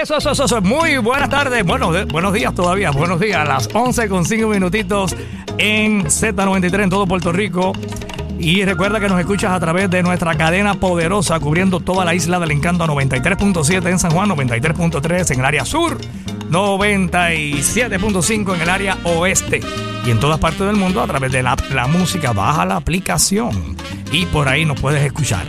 Eso, eso, eso, eso. Muy buenas tardes. Bueno, buenos días todavía. Buenos días. Las 11 con 5 minutitos en Z93 en todo Puerto Rico. Y recuerda que nos escuchas a través de nuestra cadena poderosa cubriendo toda la isla del encanto 93.7 en San Juan, 93.3 en el área sur, 97.5 en el área oeste y en todas partes del mundo a través de la, la música. Baja la aplicación y por ahí nos puedes escuchar.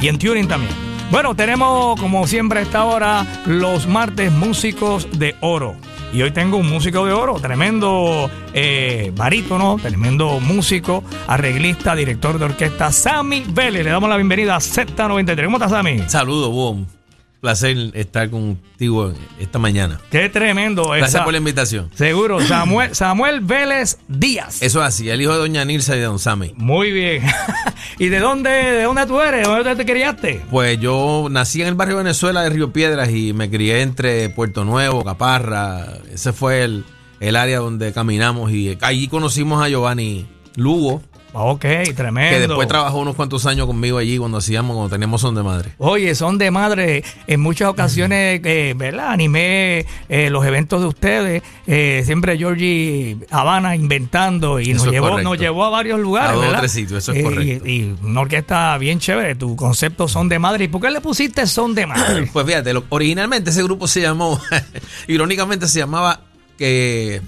Y en Tuning también. Bueno, tenemos como siempre a esta hora los martes músicos de oro. Y hoy tengo un músico de oro, tremendo eh, barítono, tremendo músico, arreglista, director de orquesta, Sammy Vélez. Le damos la bienvenida a Z93. ¿Cómo estás, Sammy? Saludos, Boom. Placer estar contigo esta mañana. Qué tremendo. Gracias esa- por la invitación. Seguro, Samuel, Samuel Vélez Díaz. Eso es así, el hijo de Doña Nilsa y de Don Sammy. Muy bien. ¿Y de dónde, de dónde tú eres? ¿De dónde te criaste? Pues yo nací en el barrio Venezuela de Río Piedras y me crié entre Puerto Nuevo, Caparra. Ese fue el, el área donde caminamos y allí conocimos a Giovanni Lugo, Ok, tremendo. que después trabajó unos cuantos años conmigo allí cuando hacíamos, cuando teníamos Son de Madre. Oye, son de madre. En muchas ocasiones, eh, ¿verdad? Animé eh, los eventos de ustedes. Eh, siempre Georgie Habana inventando y Eso nos llevó, correcto. nos llevó a varios lugares. A dos tres sitios, eso es correcto. Y, y una orquesta bien chévere. Tu concepto son de madre. ¿Y por qué le pusiste son de madre? Pues fíjate, lo- originalmente ese grupo se llamó, irónicamente se llamaba que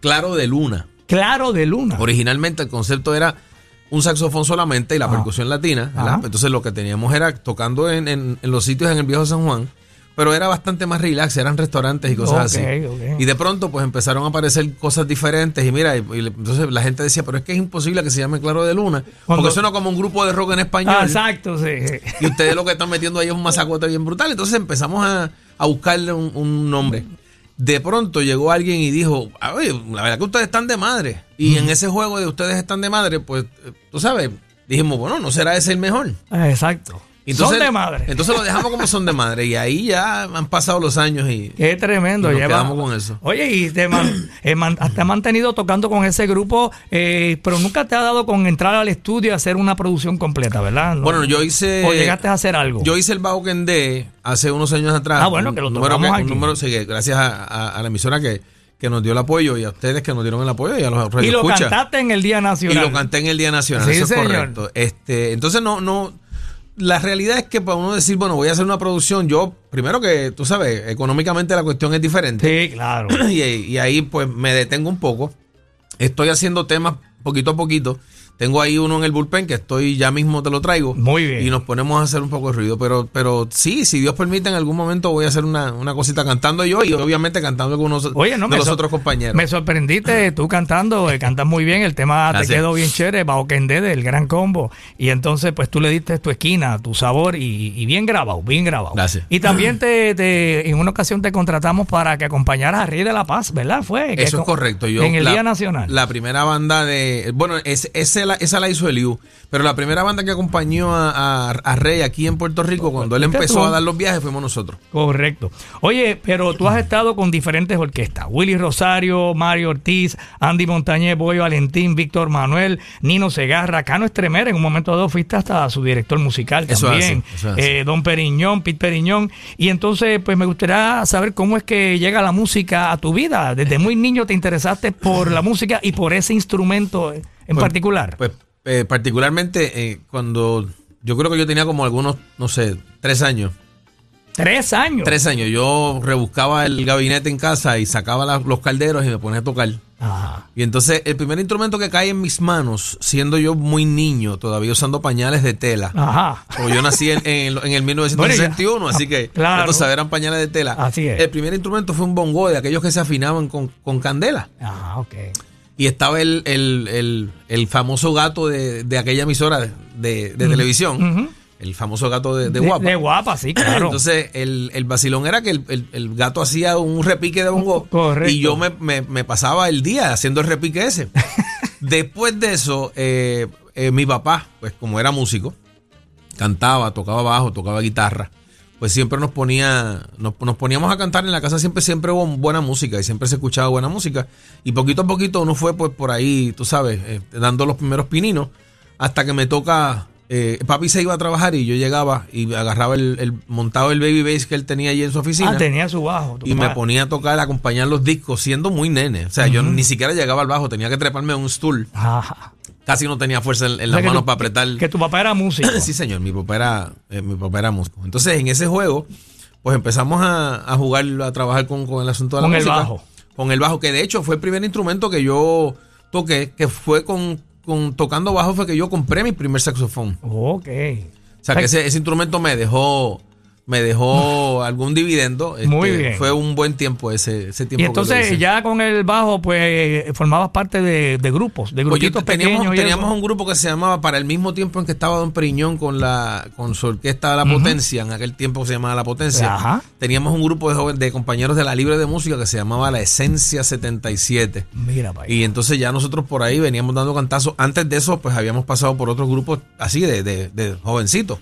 Claro de Luna. Claro de luna. Originalmente el concepto era un saxofón solamente y la Ajá. percusión latina. Entonces lo que teníamos era tocando en, en- en los sitios en el viejo San Juan, pero era bastante más relax, eran restaurantes y cosas así. Y de pronto pues empezaron a aparecer cosas diferentes y mira, y, y entonces la gente decía, pero es que es imposible que se llame Claro de Luna, Cuando- porque suena como un grupo de rock en español. Ah, exacto, sí. Y ustedes lo que están metiendo ahí es un masacote bien brutal. Entonces empezamos a, a buscarle un, un nombre. De pronto llegó alguien y dijo, "Ah, oye, la verdad que ustedes están de madre. Y en ese juego de ustedes están de madre, pues, eh, tú sabes, dijimos, bueno, ¿no será ese el mejor? Ah, Exacto. Entonces, son de madre. Entonces lo dejamos como son de madre. Y ahí ya han pasado los años y... Qué tremendo. Y nos lleva- quedamos con eso. Oye, y te, man- eh, man- te has mantenido tocando con ese grupo, eh, pero nunca te ha dado con entrar al estudio y hacer una producción completa, ¿verdad? No- Bueno, yo hice... ¿O llegaste a hacer algo? Yo hice el Bajo Kendé hace unos años atrás. Ah, bueno, que lo Un número tocamos un aquí. número, sí, gracias a, a- a la emisora que, que nos dio el apoyo y a ustedes que nos dieron el apoyo y a los y lo cantaste en el Día Y Nacional. lo canté en el Día Nacional, Sí, eso es correcto. Este, entonces no, no, la realidad es que para uno decir, bueno, voy a hacer una producción, yo, primero que, tú sabes, económicamente la cuestión es diferente. Sí, claro. Y, y ahí pues me detengo un poco. Estoy haciendo temas poquito a poquito. Tengo ahí uno en el bullpen que estoy, ya mismo te lo traigo. Muy bien. Y nos ponemos a hacer un poco de ruido. Pero, pero sí, si Dios permite, en algún momento voy a hacer una, una cosita cantando yo y obviamente cantando con unos Oye, no, de los otros compañeros. Me sorprendiste tú cantando, eh, cantas muy bien, el tema te quedó bien chévere, Bao Kendé del Gran Combo. Y entonces, pues tú le diste tu esquina, tu sabor y, y bien grabado, bien grabado. Gracias. Y también te, te- en una ocasión te contratamos para que acompañaras a Rey de la Paz, ¿verdad? Fue. Eso es correcto. Yo, en el la- Día Nacional. La primera banda de. Bueno, es, ese la- esa la hizo Eliu. Pero la primera banda que acompañó a, a- a Rey aquí en Puerto Rico, cuando él ¿Fuiste empezó tú? a dar los viajes, fuimos nosotros. Correcto. Oye, pero tú has estado con diferentes orquestas. Willy Rosario, Mario Ortiz, Andy Montañez, Boy Valentín, Víctor Manuel, Nino Segarra, Cano Estremer. En un momento dado fuiste hasta su director musical Eso también. eso. Eh, Don Periñón, Pete Periñón. Y entonces, pues me gustaría saber cómo es que llega la música a tu vida. Desde muy niño te interesaste por la música y por ese instrumento en Pues- particular. Pues eh, particularmente eh, cuando yo creo que yo tenía como algunos, no sé, tres años. Tres años. Tres años. Yo rebuscaba el gabinete en casa y sacaba la- los calderos y me ponía a tocar. Ajá. Y entonces el primer instrumento que cae en mis manos, siendo yo muy niño, todavía usando pañales de tela. Ajá. O yo nací en, en el- en el 1961, Bueno, así que Claro. ya tú sabes, eran pañales de tela. Así es. El primer instrumento fue un bongo de aquellos que se afinaban con, con candela. Ah, ok. Y estaba el, el- el- el famoso gato de, de aquella emisora de, de- de televisión. El famoso gato de, guapa. De guapa, sí, claro. Entonces, el, el vacilón era que el, gato hacía un repique de bongo. Correcto. Y yo me, me- me pasaba el día haciendo el repique ese. Después de eso, eh, eh, mi papá, pues como era músico, cantaba, tocaba bajo, tocaba guitarra. Pues siempre nos ponía, nos, nos poníamos a cantar en la casa, siempre, siempre hubo buena música y siempre se escuchaba buena música. Y poquito a poquito uno fue pues por ahí, tú sabes, eh, dando los primeros pininos, hasta que me toca eh, papi se iba a trabajar y yo llegaba y agarraba el, el montado el baby bass que él tenía allí en su oficina. Ah, tenía su bajo. tu y me ponía a tocar, a acompañar los discos, siendo muy nene. O sea, yo ni siquiera llegaba al bajo, tenía que treparme a un stool. Ajá. Casi no tenía fuerza en, en O sea, las manos tu- para apretar. Que tu papá era músico. sí, señor, mi papá era, eh, mi papá era músico. Entonces, en ese juego, pues empezamos a, a jugar, a trabajar con, con el asunto de la Con el música. bajo. Con el bajo, que de hecho fue el primer instrumento que yo toqué, que fue con, con tocando bajo, fue que yo compré mi primer saxofón. Ok. O sea, que ese, ese instrumento me dejó, me dejó algún dividendo. Este, Muy bien. Fue un buen tiempo ese, ese tiempo. Y entonces ya con el bajo, pues formabas parte de, de grupos, de Pues teníamos, pequeños. teníamos un grupo que se llamaba para el mismo tiempo en que estaba Don Periñón con la con su orquesta La Potencia, en aquel tiempo se llamaba La Potencia. Ajá. Teníamos un grupo de jóvenes, de compañeros de la Libre de Música que se llamaba La Esencia 77. Mira, allá. Y entonces ya nosotros por ahí veníamos dando cantazos. Antes de eso, pues habíamos pasado por otros grupos así de, de, de jovencitos.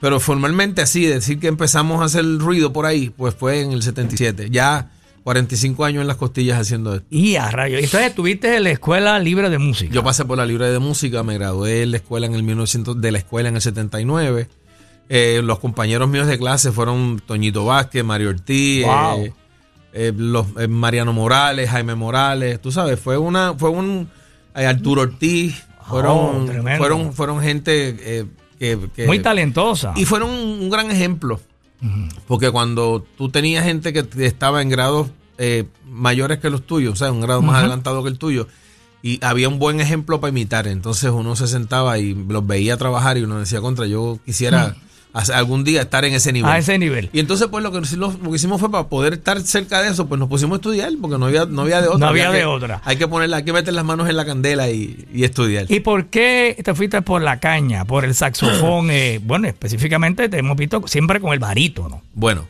Pero formalmente así, decir que empezamos a hacer ruido por ahí, pues fue en el 77. Ya 45 años en las costillas haciendo esto. Y a rayo. Entonces estuviste en la escuela libre de música. Yo pasé por la libre de música, me gradué en la escuela en el 1900, de la escuela en el 79. Eh, los compañeros míos de clase fueron Toñito Vázquez, Mario Ortiz, Wow. eh, eh, los, eh, Mariano Morales, Jaime Morales. Tú sabes, fue una, fue un Arturo Ortiz. Fueron, Oh, fueron, fueron gente que, que- Muy talentosa. y fueron un, un gran ejemplo. Porque cuando tú tenías gente que estaba en grados eh, mayores que los tuyos, o sea, un grado más adelantado que el tuyo, y había un buen ejemplo para imitar, entonces uno se sentaba y los veía trabajar y uno decía, contra, yo quisiera algún día estar en ese nivel. a ese nivel. Y entonces, pues lo que, lo, lo que hicimos fue para poder estar cerca de eso, pues nos pusimos a estudiar, porque no había, no había de otra. No había de otra. Hay que ponerla, hay que meter las manos en la candela y, y estudiar. ¿Y por qué te fuiste por la caña, por el saxofón? eh, bueno, específicamente te hemos visto siempre con el barítono. bueno,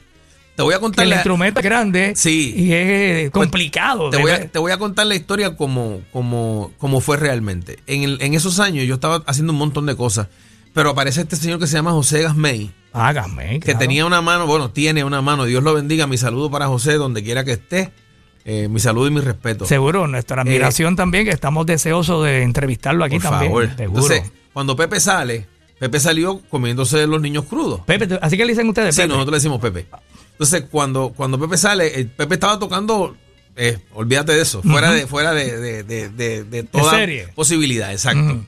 te voy a contar El la- instrumento es grande Sí. y es complicado. Te voy, a, te voy a contar la historia como, como, como fue realmente. En, el- en esos años yo estaba haciendo un montón de cosas, pero aparece este señor que se llama José Gasmey, Hágame. que claro. tenía una mano, bueno, tiene una mano, Dios lo bendiga, mi saludo para José donde quiera que esté, Eh, mi saludo y mi respeto. Seguro, nuestra admiración también, que estamos deseosos de entrevistarlo aquí Eh, Por también. favor. Seguro. Entonces, cuando Pepe sale, Pepe salió comiéndose los niños crudos. Pepe, así que le dicen ustedes, Sí, Pepe. nosotros le decimos Pepe. Entonces, cuando, cuando Pepe sale, eh, Pepe estaba tocando, eh, olvídate de eso, fuera de, fuera de, de, de, de- de toda posibilidad, exacto.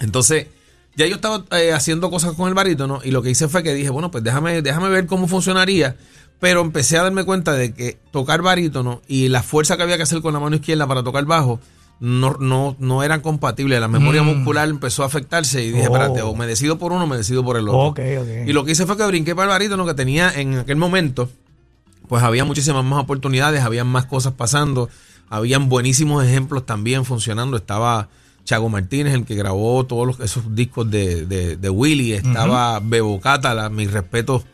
Entonces, ya yo estaba eh, haciendo cosas con el barítono y lo que hice fue que dije, bueno, pues déjame, déjame ver cómo funcionaría. Pero empecé a darme cuenta de que tocar barítono y la fuerza que había que hacer con la mano izquierda para tocar bajo no, no, no eran compatibles. La memoria Mm. muscular empezó a afectarse y dije, Oh. espérate, o me decido por uno o me decido por el otro. Y lo que hice fue que brinqué para el barítono que tenía en aquel momento, pues había muchísimas más oportunidades, había más cosas pasando, habían buenísimos ejemplos también funcionando. Estaba Chago Martínez, el que grabó todos los- esos discos de, de, de Willy, estaba Bebo Cata, la- mis respetos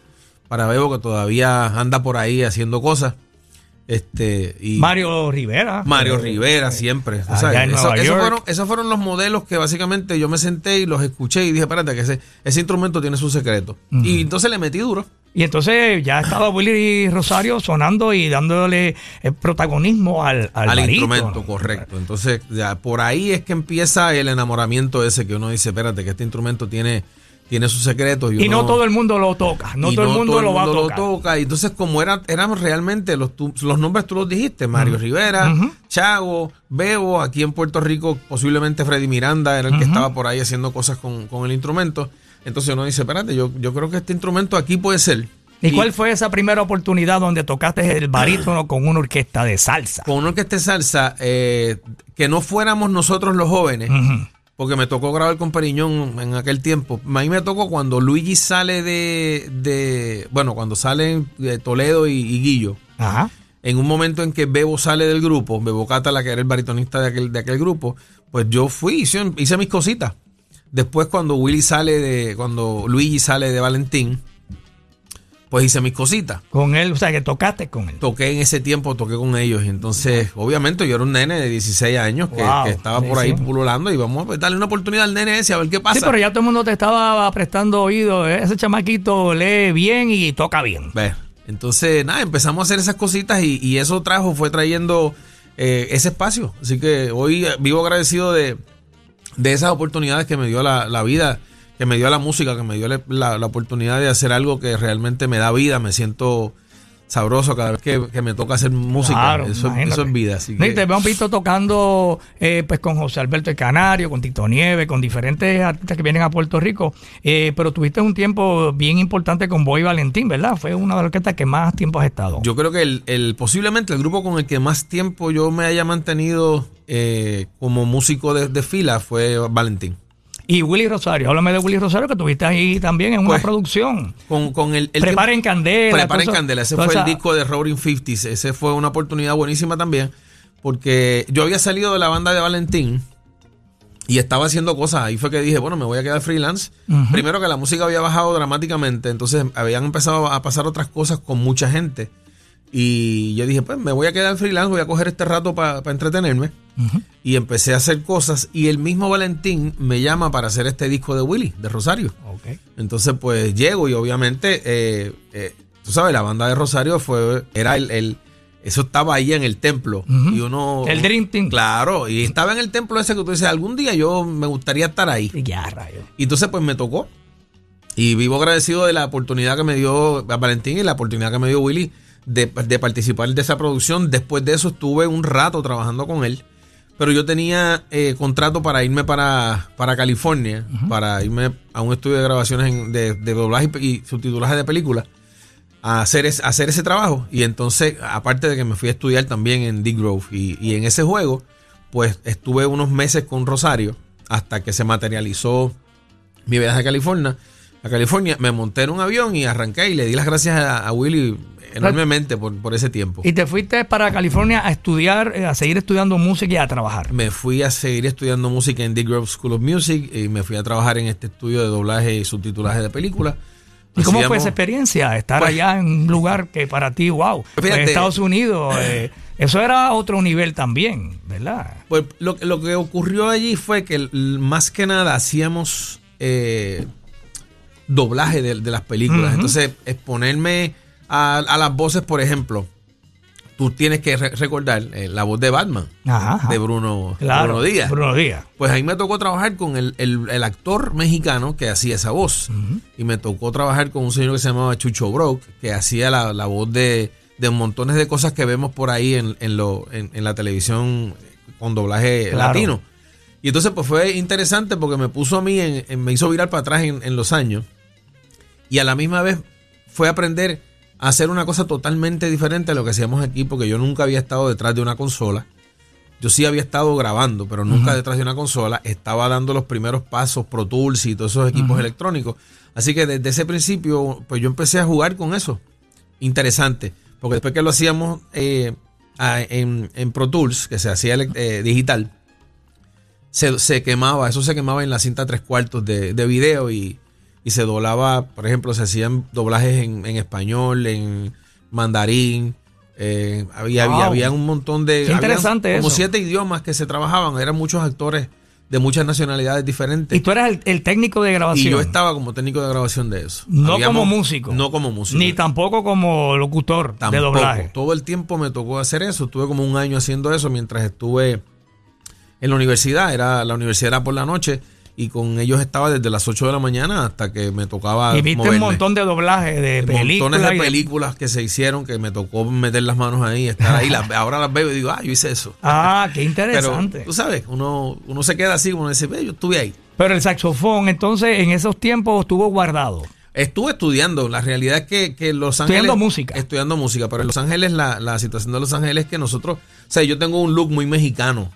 para Bebo, que todavía anda por ahí haciendo cosas. Este, y Mario Rivera. Mario Eh, Rivera siempre. O sea, eso- esos, fueron, esos fueron los modelos que básicamente yo me senté y los escuché y dije, espérate, que ese, ese instrumento tiene su secreto. Y entonces le metí duro. Y entonces ya estaba Willy Rosario sonando y dándole el protagonismo al, al, instrumento, correcto. Entonces, ya por ahí es que empieza el enamoramiento ese que uno dice, espérate, que este instrumento tiene, tiene sus secretos. Y no uno- todo el mundo lo toca. No y todo el mundo lo va a tocar. toca. Y entonces, como era, eran realmente los, tú- los nombres, tú los dijiste, Mario Rivera. Chago, Bebo, aquí en Puerto Rico, posiblemente Freddy Miranda era el que estaba por ahí haciendo cosas con, con el instrumento. Entonces uno dice, espérate, yo, yo creo que este instrumento aquí puede ser. ¿Y cuál fue esa primera oportunidad donde tocaste el barítono con una orquesta de salsa? Con una orquesta de salsa, eh, que no fuéramos nosotros los jóvenes. Porque me tocó grabar con Periñón en aquel tiempo. A mí me tocó cuando Luigi sale de, de bueno, cuando salen de Toledo y, y Guillo. Ajá. En un momento en que Bebo sale del grupo, Bebo Cata, la que era el baritonista de aquel, de aquel grupo, pues yo fui, hice, hice mis cositas. Después cuando Willy sale de, cuando Luigi sale de Valentín, pues hice mis cositas. Con él, o sea, que tocaste con él. Toqué en ese tiempo, toqué con ellos. Y entonces, obviamente, yo era un nene de 16 años que, Wow, que estaba por ahí pululando y vamos a darle una oportunidad al nene ese a ver qué pasa. Sí, pero ya todo el mundo te estaba prestando oído. ¿eh? Ese chamaquito lee bien y toca bien. Ve, Entonces, nada, empezamos a hacer esas cositas y, y eso trajo, fue trayendo eh, ese espacio. Así que hoy eh, vivo agradecido de, de esas oportunidades que me dio la, la vida, que me dio la música, que me dio la, la oportunidad de hacer algo que realmente me da vida, me siento sabroso cada vez que, me toca hacer música. eso, es vida. Así que... Te hemos visto tocando eh, pues con José Alberto el Canario, con Tito Nieve, con diferentes artistas que vienen a Puerto Rico. Eh, pero tuviste un tiempo bien importante con Boy Valentín, ¿verdad? Fue una de las orquestas que más tiempo has estado. Yo creo que el, posiblemente el grupo con el que más tiempo yo me haya mantenido eh, como músico de fila fue Valentín. Y Willy Rosario, háblame de Willy Rosario, que tuviste ahí también en una pues, producción. Con, con el, el Preparen Candela. Preparen Candela, ese fue el disco de Roaring Fifties. Ese fue una oportunidad buenísima también, porque yo había salido de la banda de Valentín y estaba haciendo cosas. Ahí fue que dije, bueno, me voy a quedar freelance. Primero que la música había bajado dramáticamente, entonces habían empezado a pasar otras cosas con mucha gente. Y yo dije, pues me voy a quedar freelance, voy a coger este rato para entretenerme. Y empecé a hacer cosas. Y el mismo Valentín me llama para hacer este disco de Willy, de Rosario. Entonces, pues llego y obviamente, eh, eh, tú sabes, la banda de Rosario fue, era el, eso estaba ahí en el templo. Y uno. El Dream Team. Claro, y estaba en el templo ese que tú dices, algún día yo me gustaría estar ahí. Ya, rayo. Y entonces, pues me tocó. Y vivo agradecido de la oportunidad que me dio Valentín y la oportunidad que me dio Willy de, participar de esa producción. Después de eso estuve un rato trabajando con él. Pero yo tenía eh, contrato para irme para, para California, para irme a un estudio de grabaciones de, doblaje y, subtitulaje de películas, a hacer, hacer ese trabajo. Y entonces, aparte de que me fui a estudiar también en Dick Grove, y, y en ese juego, pues estuve unos meses con Rosario hasta que se materializó mi viaje a California a California, me monté en un avión y arranqué y le di las gracias a, Willy enormemente por, por, ese tiempo. ¿Y te fuiste para California a estudiar, eh, a seguir estudiando música y a trabajar? Me fui a seguir estudiando música en The Grove School of Music y me fui a trabajar en este estudio de doblaje y subtitulaje de películas. ¿Y cómo fue esa experiencia? Estar pues allá en un lugar que para ti, wow, en Estados Unidos, eh, eso era otro nivel también, ¿verdad? Pues lo, lo que ocurrió allí fue que más que nada hacíamos... Eh, doblaje de, las películas. Entonces, exponerme a, las voces, por ejemplo, tú tienes que recordar eh, la voz de Batman, de Bruno, Díaz. Bruno Díaz. Pues ahí me tocó trabajar con el, actor mexicano que hacía esa voz. Y me tocó trabajar con un señor que se llamaba Chucho Brock, que hacía la, voz de, montones de cosas que vemos por ahí en, lo, en, la televisión con doblaje latino. Y entonces pues fue interesante porque me puso a mí, en, me hizo virar para atrás en los años y a la misma vez fue aprender a hacer una cosa totalmente diferente a lo que hacíamos aquí, porque yo nunca había estado detrás de una consola. Yo sí había estado grabando, pero nunca detrás de una consola. Estaba dando los primeros pasos, Pro Tools y todos esos equipos electrónicos. Así que desde ese principio, pues yo empecé a jugar con eso. Interesante, porque después que lo hacíamos eh, en, Pro Tools, que se hacía eh, digital, se, quemaba, eso se quemaba en la cinta tres cuartos de, de video y y se doblaba, por ejemplo, se hacían doblajes en, español, en mandarín. Eh, había, había, un montón de. interesante Como siete idiomas que se trabajaban. Eran muchos actores de muchas nacionalidades diferentes. ¿Y tú eras el, técnico de grabación? Y yo estaba como técnico de grabación de eso. No como músico. No como músico. Ni tampoco como locutor de doblaje. Todo el tiempo me tocó hacer eso. Estuve como un año haciendo eso mientras estuve en la universidad. Era, la universidad era por la noche y con ellos estaba desde las 8 de la mañana hasta que me tocaba. Y viste un montón de doblajes de películas. Montones de películas que se hicieron que me tocó meter las manos ahí, estar ahí. ahora las veo y digo, ah, yo hice eso. Ah, qué interesante. Pero tú sabes, uno, uno se queda así, uno dice, yo estuve ahí. Pero el saxofón, entonces, en esos tiempos estuvo guardado. Estuve estudiando. La realidad es que, que Los Ángeles. Estudiando música. Estudiando música. Pero en Los Ángeles, la, la situación de Los Ángeles es que nosotros. O sea, yo tengo un look muy mexicano.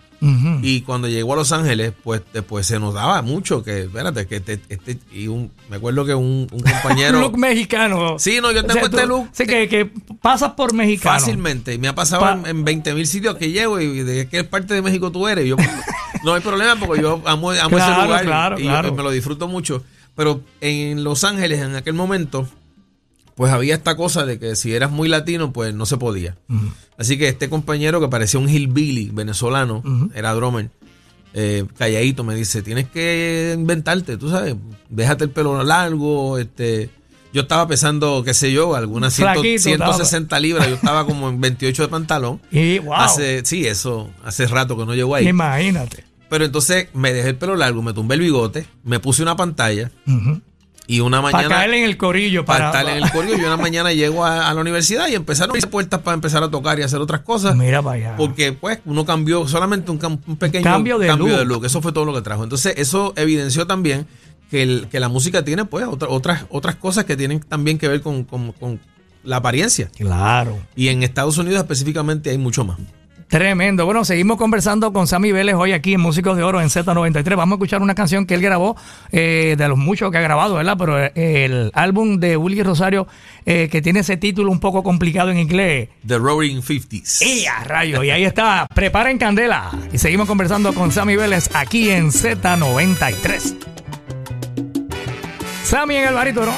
Y cuando llegó a Los Ángeles, pues después se nos daba mucho que, espérate, que este, este y un, me acuerdo que un, compañero. look mexicano. Sí, no, yo tengo este look. Sí, que, que pasas por mexicano. Fácilmente. Me ha pasado en, 20 mil sitios que llego y de qué parte de México tú eres. Yo, no hay problema porque yo amo, ese lugar y, me lo disfruto mucho. Pero en Los Ángeles, en aquel momento, pues había esta cosa de que si eras muy latino, pues no se podía. Así que este compañero que parecía un hillbilly venezolano, era drummer, eh, calladito, me dice, tienes que inventarte, tú sabes, déjate el pelo largo, este... Yo estaba pesando, qué sé yo, algunas 160 libras. Yo estaba como en 28 de pantalón. Y, wow. Hace, sí, eso, hace rato que no llego ahí. Imagínate. Pero entonces me dejé el pelo largo, me tumbé el bigote, me puse una pantalla. Y una mañana... Para caer en el corillo. para Para, estar en el colegio. Yo una mañana llego a, a la universidad y empezaron a abrirse puertas para empezar a tocar y hacer otras cosas. Mira para allá. Porque pues uno cambió solamente un, un pequeño Cambio de look. Eso fue todo lo que trajo. Entonces eso evidenció también que, el- que la música tiene pues otra- otras, otras cosas que tienen también que ver con, con- con la apariencia. Claro. Y en Estados Unidos específicamente hay mucho más. Tremendo. Bueno, seguimos conversando con Sammy Vélez hoy aquí en Músicos de Oro en Z93. Vamos a escuchar una canción que él grabó, eh, de los muchos que ha grabado, ¿verdad? Pero eh, el álbum de Willy Rosario, eh, que tiene ese título un poco complicado en inglés. The Roaring 50s. ¡Y a rayo! Y ahí está, preparen candela. Y seguimos conversando con Sammy Vélez aquí en Z93. Sammy en el. Todos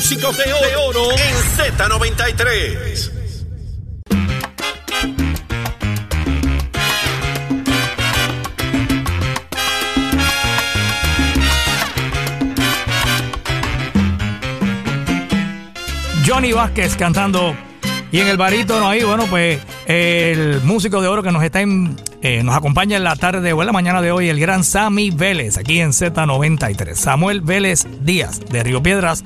Músicos de Oro, en Z93. Johnny Vázquez cantando. Y en el barítono ahí, bueno, pues el músico de oro que nos está en- eh, nos acompaña en la tarde o en la mañana de hoy, el gran Sammy Vélez, aquí en Z93. Samuel Vélez Díaz, de Río Piedras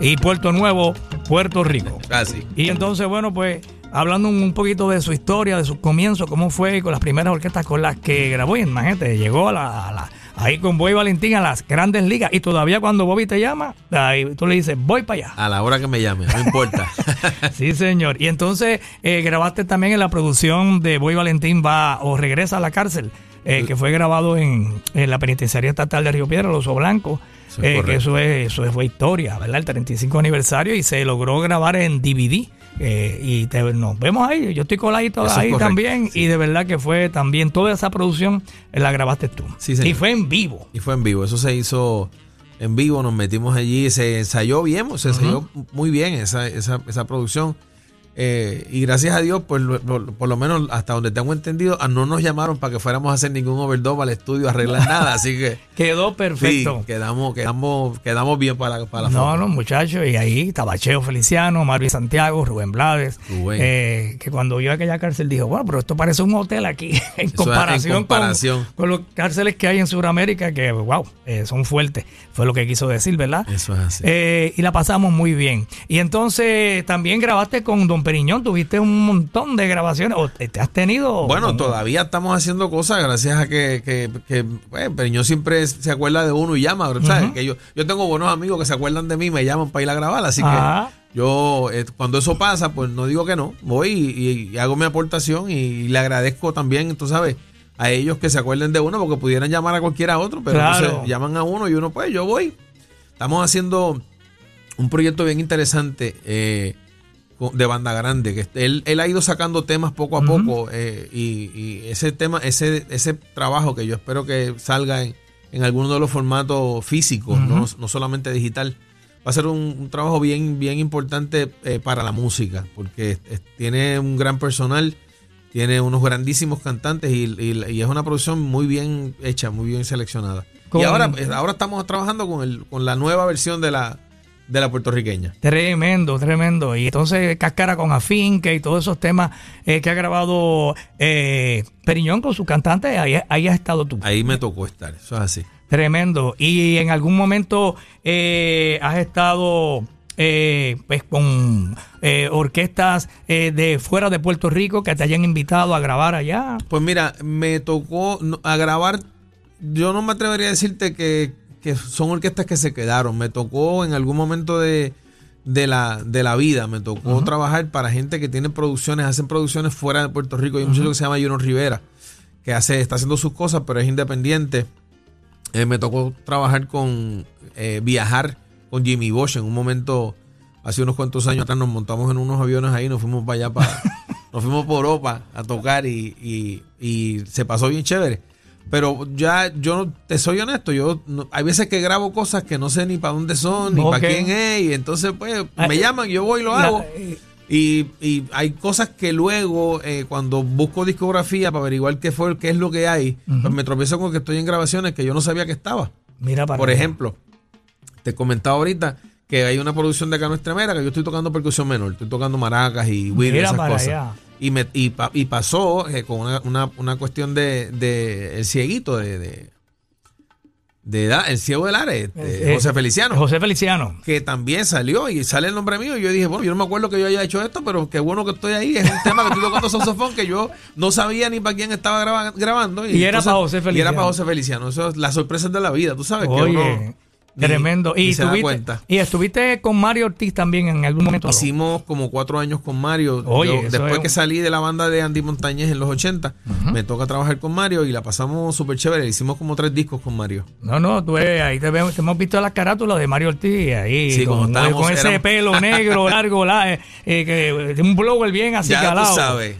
y Puerto Nuevo, Puerto Rico. Casi. Y entonces, bueno, pues hablando un poquito de su historia, de sus comienzos, cómo fue con las primeras orquestas con las que grabó. Y imagínate, llegó a la, a la- ahí con Bobby Valentín a las grandes ligas. Y todavía cuando Bobby te llama, ahí tú le dices, voy para allá. A la hora que me llame, no importa. Sí, señor. Y entonces eh, grabaste también en la producción de Boy Valentín va o regresa a la cárcel, eh, que fue grabado en, en la penitenciaria estatal de Río Piedra, Los Oso Blanco. Eso es eh, que eso es, eso fue historia, ¿verdad? El 35 aniversario y se logró grabar en DVD. eh, y te- nos vemos ahí, yo estoy coladito Eso ahí también. sí. Y de verdad que fue también toda esa producción eh, la grabaste tú. Sí, y fue en vivo. Y fue en vivo, eso se hizo en vivo, nos metimos allí, se ensayó bien, se ensayó muy bien esa, esa, esa producción. Eh, y gracias a Dios, pues lo- lo- por lo menos hasta donde tengo entendido, no nos llamaron para que fuéramos a hacer ningún overdub al estudio, a arreglar nada, así que Quedó sí, perfecto. quedamos, quedamos, quedamos bien para, para la No, no, muchachos, y ahí estaba Cheo Feliciano, Marvin Santiago, Rubén Blades, Rubén. eh, que cuando vio aquella cárcel dijo, bueno, pero esto parece un hotel aquí, en comparación, en comparación. Con, con las cárceles que hay en Sudamérica, que, wow, eh, son fuertes, fue lo que quiso decir, ¿verdad? Eso es así. Y la pasamos muy bien. Y entonces también grabaste con Don Periñón, tuviste un montón de grabaciones, o te, te has tenido... Bueno, con- todavía estamos haciendo cosas gracias a que, que, que bueno, Periñón siempre se acuerda de uno y llama. ¿sabes? Ujú. que yo, yo tengo buenos amigos que se acuerdan de mí, me llaman para ir a grabar, así Ajá. que yo eh, cuando eso pasa, pues no digo que no, voy y, y hago mi aportación y, le agradezco también, tú sabes, a ellos que se acuerden de uno porque pudieran llamar a cualquiera otro, pero Claro. entonces llaman a uno y uno pues yo voy. Estamos haciendo un proyecto bien interesante eh, con- de banda grande que él, él ha ido sacando temas poco a poco eh, y, y ese tema ese ese trabajo que yo espero que salga en, en alguno de los formatos físicos no, no solamente digital va a ser un, un trabajo bien bien importante eh, para la música porque es- tiene un gran personal tiene unos grandísimos cantantes y, y- y es una producción muy bien hecha muy bien seleccionada. Con- y ahora eh, ahora estamos trabajando con el con la nueva versión de la de la puertorriqueña Tremendo, tremendo. Y entonces Cáscara con Afinque y todos esos temas eh, que ha grabado eh, Periñón con su cantante, ahí, ahí has estado tú. ahí me tocó estar eso es así Tremendo. Y en algún momento eh, has estado eh, pues con eh, orquestas eh, de fuera de Puerto Rico que te hayan invitado a grabar allá. Pues mira, me tocó a grabar yo no me atrevería a decirte que, que son orquestas que se quedaron. Me tocó en algún momento de, de la, de la vida, me tocó trabajar para gente que tiene producciones, hacen producciones fuera de Puerto Rico. Hay un muchacho que se llama Juno Rivera, que hace, está haciendo sus cosas, pero es independiente. Eh, me tocó trabajar con, eh, viajar con Jimmy Bosch en un momento, hace unos cuantos años atrás, nos montamos en unos aviones ahí, nos fuimos para allá, para, nos fuimos por Europa a tocar y, y- y se pasó bien chévere. Pero ya, yo te soy honesto, yo no- hay veces que grabo cosas que no sé ni para dónde son, ni para quién es, y entonces pues Ah, me llaman, yo voy y lo hago. eh, Y, y hay cosas que luego, eh, cuando busco discografía para averiguar qué fue, qué es lo que hay, pues me tropiezo con que estoy en grabaciones que yo no sabía que estaba. Mira para Por ejemplo, te comentaba ahorita que hay una producción de Cano Estremera que yo estoy tocando percusión menor, estoy tocando maracas y Mira esas para cosas. allá. Y, me, y, pa- y pasó eh, con una, una, una cuestión de, de el cieguito de, de, de edad, el ciego del este, Eh, José Feliciano José Feliciano. que también salió y sale el nombre mío. Y yo dije, bueno, yo no me acuerdo que yo haya hecho esto, pero qué bueno que estoy ahí. Es un tema que estoy tocando saxofón que yo no sabía ni para quién estaba graba- grabando. Y era para José Y era Feliciano. para José Feliciano. Eso es las sorpresas de la vida, tú sabes que Oye, uno ni- tremendo. y, se da estuviste, cuenta. y estuviste con Mario Ortiz también en algún momento. Hicimos como cuatro años con Mario. Oye, Yo, eso después es que salí de la banda de Andy Montañez en los 80, me toca trabajar con Mario y la pasamos súper chévere. Hicimos como tres discos con Mario. No, no, tú ahí te, vemos, te hemos visto las carátulas de Mario Ortiz, ahí Sí, como con, estábamos, con ese éramos- pelo negro, largo, la, eh, eh, que, de un blower bien así ya calado. tú sabes.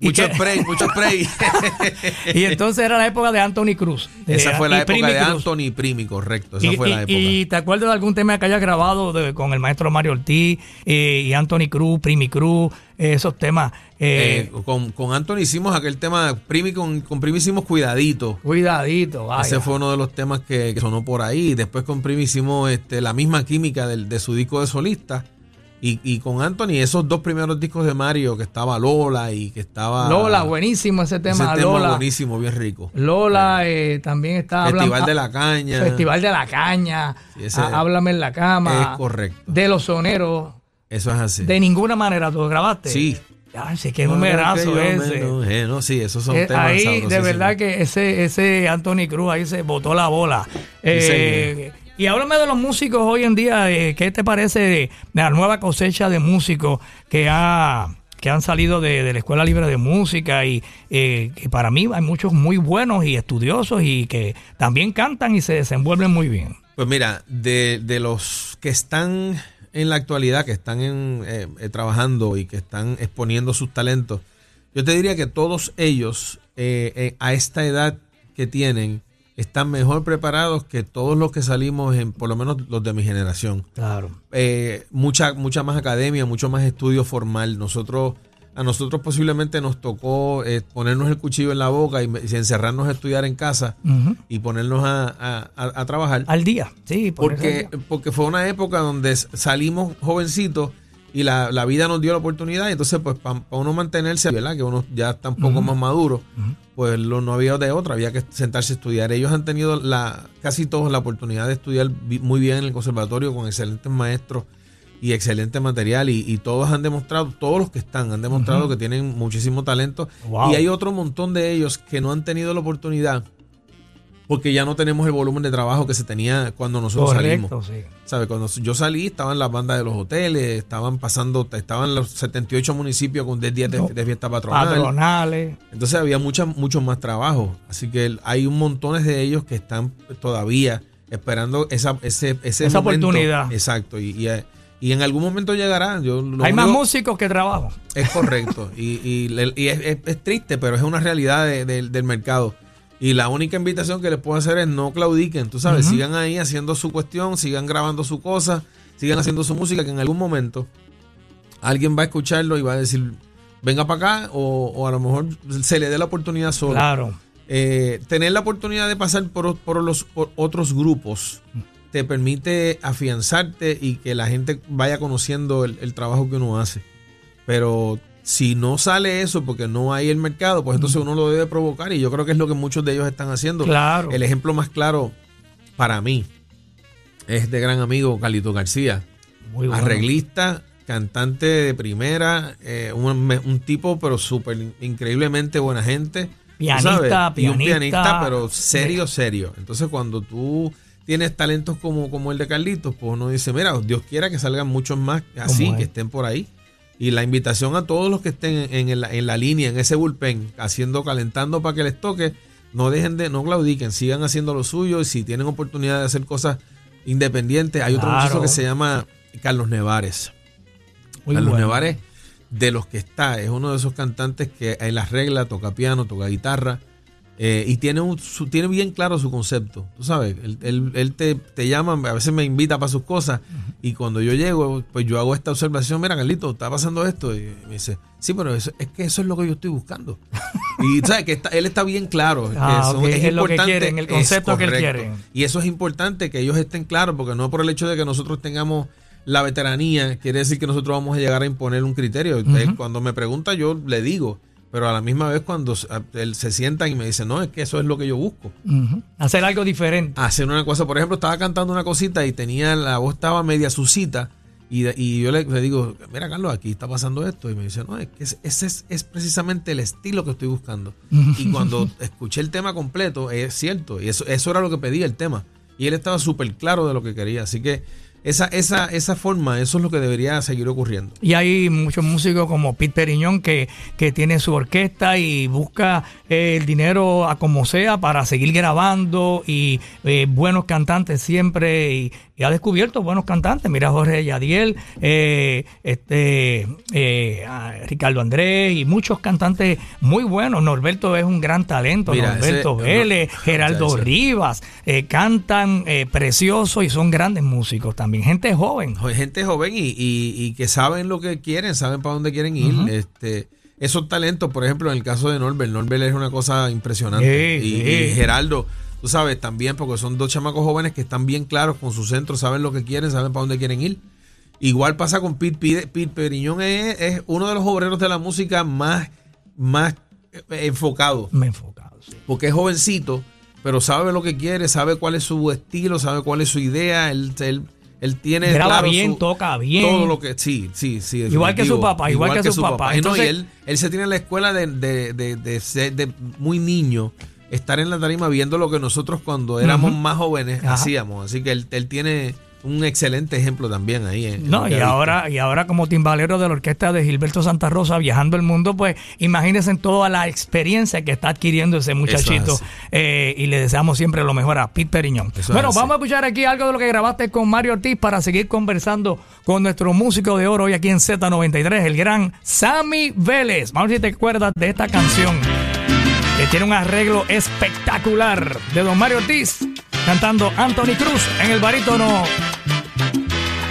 ¿Y Mucho spray, mucho spray. Y entonces era la época de Anthony Cruz. de- Esa fue la época Primi de Cruz. Anthony Primi, correcto. Esa Y, fue y- la época. y te acuerdas de algún tema que hayas grabado de- con el maestro Mario Ortiz eh, y Anthony Cruz, Primi Cruz, eh, esos temas? eh, Eh, con, con Anthony hicimos aquel tema, Primi, con, con Primi hicimos Cuidadito. cuidadito, vaya. Ese fue uno de los temas que, que sonó por ahí. Después con Primi hicimos este, la misma química del, de su disco de solista. Y, y con Anthony, esos dos primeros discos de Mario, que estaba Lola y que estaba... Lola, buenísimo ese Ese tema, tema Lola. buenísimo, bien rico. Lola eh, también está Festival de la Caña. Festival de la Caña. Sí, ese- ah, Háblame en la cama. Es correcto. De los soneros. Eso es así. De ninguna manera tú grabaste. Sí. Ay, sí, qué numerazo Que yo ese. No, sí, esos son Eh, temas ahí, de verdad que ese, ese Anthony Cruz ahí se botó la bola. Eh, y háblame de los músicos hoy en día. eh, ¿Qué te parece de, la nueva cosecha de músicos que ha que han salido de, la Escuela Libre de Música y eh, que para mí hay muchos muy buenos y estudiosos y que también cantan y se desenvuelven muy bien. Pues mira, de, los que están en la actualidad, que están en, eh, eh, trabajando y que están exponiendo sus talentos, yo te diría que todos ellos eh, a esta edad que tienen están mejor preparados que todos los que salimos, en, por lo menos los de mi generación. Claro. Eh, mucha, mucha más academia, mucho más estudio formal. Nosotros, a nosotros posiblemente nos tocó eh, ponernos el cuchillo en la boca y, encerrarnos a estudiar en casa y ponernos a, a- a- a trabajar. Al día, sí. al Porque, día. porque fue una época donde salimos jovencitos y la, la vida nos dio la oportunidad. Y entonces, pues, para uno mantenerse, ¿verdad? Que uno ya está un poco más maduro, pues lo, no había de otra, había que sentarse a estudiar. Ellos han tenido la casi todos la oportunidad de estudiar muy bien en el conservatorio con excelentes maestros y excelente material. Y, y todos han demostrado, todos los que están, han demostrado que tienen muchísimo talento. Wow. Y hay otro montón de ellos que no han tenido la oportunidad porque ya no tenemos el volumen de trabajo que se tenía cuando nosotros Correcto, salimos. sí. ¿Sabe? Cuando yo salí, estaban las bandas de los hoteles, estaban pasando, estaban los 78 municipios con 10 días de, No. de fiesta patronal. Patronales. Entonces había mucha, mucho más trabajo. Así que hay un montones de ellos que están todavía esperando esa, ese, ese Esa momento. oportunidad. Exacto. Y, y, y en algún momento llegará. Yo, Hay más músicos que trabajo. es correcto. y y, y es, es- es triste, pero es una realidad de- de- del mercado. Y la única invitación que les puedo hacer es no claudiquen, tú sabes, sigan ahí haciendo su cuestión, sigan grabando su cosa, sigan haciendo su música, que en algún momento alguien va a escucharlo y va a decir, venga para acá, o, o a lo mejor se le dé la oportunidad solo. Claro. Eh, tener la oportunidad de pasar por, por los por otros grupos te permite afianzarte y que la gente vaya conociendo el, el trabajo que uno hace. Pero si no sale eso porque no hay el mercado, pues entonces uno lo debe provocar y yo creo que es lo que muchos de ellos están haciendo. Claro. El ejemplo más claro para mí es de gran amigo Carlito García Muy bueno. arreglista, cantante de primera, eh, un, tipo pero súper increíblemente buena gente, Pianista, ¿tú sabes? Y un pianista, pianista, pero serio, serio. Entonces, cuando tú tienes talentos como, como el de Carlitos, pues uno dice, mira, Dios quiera que salgan muchos más así, que estén por ahí. Y la invitación a todos los que estén en, en la, en la línea, en ese bullpen, haciendo, calentando para que les toque, no dejen de, no claudiquen, sigan haciendo lo suyo y si tienen oportunidad de hacer cosas independientes, hay otro Claro. muchacho que se llama Carlos Nevares. Muy Carlos bueno. Nevares, de los que está, es uno de esos cantantes que en las reglas toca piano, toca guitarra eh, y tiene, un, su- tiene bien claro su concepto. Tú sabes, él, él- él te, te llama, a veces me invita para sus cosas y cuando yo llego, pues yo hago esta observación, mira Carlito, está pasando esto y me dice, sí, pero eso, es que eso es lo que yo estoy buscando. Y sabes que está- él está bien claro. que Ah, eso ok, es lo que quieren, el es concepto que él quiere. Y eso es importante que ellos estén claros, porque no por el hecho de que nosotros tengamos la veteranía, quiere decir que nosotros vamos a llegar a imponer un criterio. Cuando me pregunta, yo le digo, pero a la misma vez cuando él se sientan y me dice, no, es que eso es lo que yo busco. Hacer algo diferente. Hacer una cosa, por ejemplo, estaba cantando una cosita y tenía, la voz estaba media sucita. Y, y yo le, le digo, mira Carlos, aquí está pasando esto. Y me dice, no, es que es- ese es, es precisamente el estilo que estoy buscando. y cuando escuché el tema completo, es cierto. Y eso, eso era lo que pedía el tema. Y él estaba súper claro de lo que quería. Así que esa, esa, esa forma, eso es lo que debería seguir ocurriendo. Y hay muchos músicos como Pete Periñón que, que tiene su orquesta y busca eh, el dinero a como sea para seguir grabando y eh, buenos cantantes siempre y, y ha descubierto buenos cantantes. Mira Jorge Yadiel, eh, este, eh, Ricardo Andrés y muchos cantantes muy buenos. Norberto es un gran talento. Mira, Norberto ese- Vélez, no, Geraldo Rivas, cantan precioso y son grandes músicos también. Gente joven. Jo- gente joven y, y- y que saben lo que quieren, saben para dónde quieren ir. este Esos talentos, por ejemplo, en el caso de Norbert, Norbert es una cosa impresionante. Sí, y, sí. y Geraldo, tú sabes, también, porque son dos chamacos jóvenes que están bien claros con su centro, saben lo que quieren, saben para dónde quieren ir. Igual pasa con Pete, Pete, Pete Periñón, es, es uno de los obreros de la música más, más eh, enfocado Me enfocado, sí. porque es jovencito, pero sabe lo que quiere, sabe cuál es su estilo, sabe cuál es su idea, él, él, él tiene Graba claro bien, su- toca bien. todo lo que sí, sí, sí. Igual que su papá, igual que su papá. Y no, y Entonces- él, él se tiene en la escuela de, de, de, de ser de muy niño, estar en la tarima viendo lo que nosotros cuando éramos más jóvenes Ajá. hacíamos. Así que él, él tiene un excelente ejemplo también ahí. en- No, y ahora, y ahora como timbalero de la orquesta de Gilberto Santa Rosa viajando el mundo, pues imagínense toda la experiencia que está adquiriendo ese muchachito. eh, y le deseamos siempre lo mejor a Pete Periñón. Eso bueno, vamos a escuchar aquí algo de lo que grabaste con Mario Ortiz para seguir conversando con nuestro músico de oro hoy aquí en Z93, el gran Sammy Vélez. Vamos a ver si te acuerdas de esta canción que tiene un arreglo espectacular de Don Mario Ortiz cantando Anthony Cruz en el barítono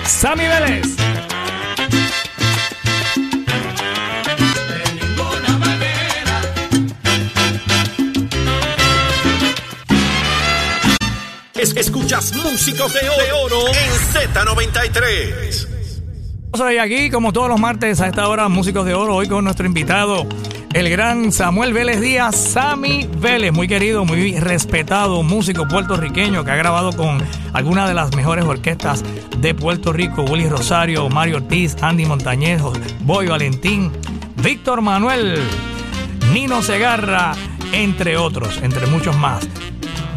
Sammy Vélez. Es- escuchas Músicos de Oro, en Z93. Soy aquí, como todos los martes a esta hora, Músicos de Oro, hoy con nuestro invitado, el gran Samuel Vélez Díaz, Sammy Vélez, muy querido, muy respetado, músico puertorriqueño que ha grabado con algunas de las mejores orquestas de Puerto Rico, Willy Rosario, Mario Ortiz, Andy Montañejo, Boy Valentín, Víctor Manuel, Nino Segarra, entre otros, entre muchos más.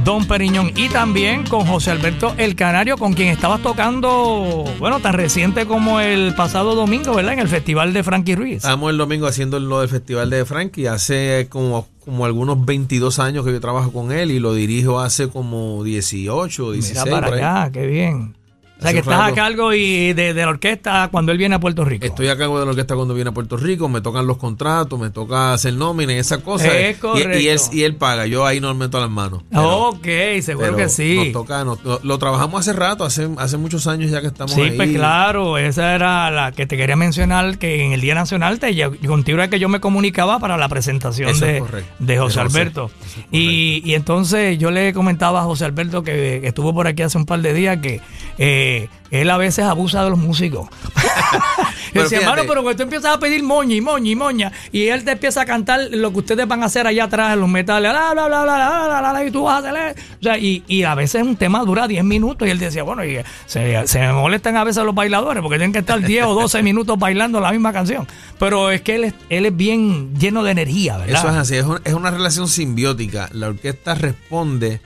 Don Periñón y también con José Alberto El Canario, con quien estabas tocando, bueno, tan reciente como el pasado domingo, ¿verdad? En el Festival de Frankie Ruiz. Estamos el domingo haciendo lo del Festival de Frankie. Hace como, como algunos 22 años que yo trabajo con él y lo dirijo hace como 18 o 16. Mira para allá, qué bien. O sea, que estás a cargo y de, de la orquesta cuando él viene a Puerto Rico. Estoy a cargo de la orquesta cuando viene a Puerto Rico, me tocan los contratos, me toca hacer nómina y esas cosas. Es Y- correcto. Y, él, y él paga, yo ahí no me meto las manos. Pero- ok, seguro que sí. Nos toca, nos- lo, lo trabajamos hace rato, hace, hace muchos años ya que estamos Sí, ahí. pues claro, esa era la que te quería mencionar, que en el Día Nacional te contigo era que yo me comunicaba para la presentación de, correcto. de José. Alberto. Es y, y entonces yo le comentaba a José Alberto que, que estuvo por aquí hace un par de días que eh, eh, él a veces abusa de los músicos. Yo decía, hermano, pero que tú empiezas a pedir moña y moña y moña, y él te empieza a cantar lo que ustedes van a hacer allá atrás en los metales, bla, bla, bla, bla, bla, bla, bla, bla, y tú vas a hacer. O sea, y, y a veces un tema dura 10 minutos, y él decía, bueno, y se, se me molestan a veces los bailadores, porque tienen que estar 10 o 12 minutos bailando la misma canción. Pero es que él es, él es bien lleno de energía, ¿verdad? Eso es así, es, un- es una relación simbiótica. La orquesta responde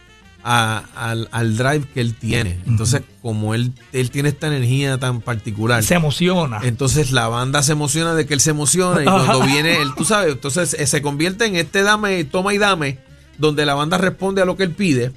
a- al, al drive que él tiene. Entonces, como él, él tiene esta energía tan particular, Se emociona. entonces la banda se emociona de que él se emociona y cuando viene él, tú sabes, entonces eh, se convierte en este dame, toma y dame, donde la banda responde a lo que él pide.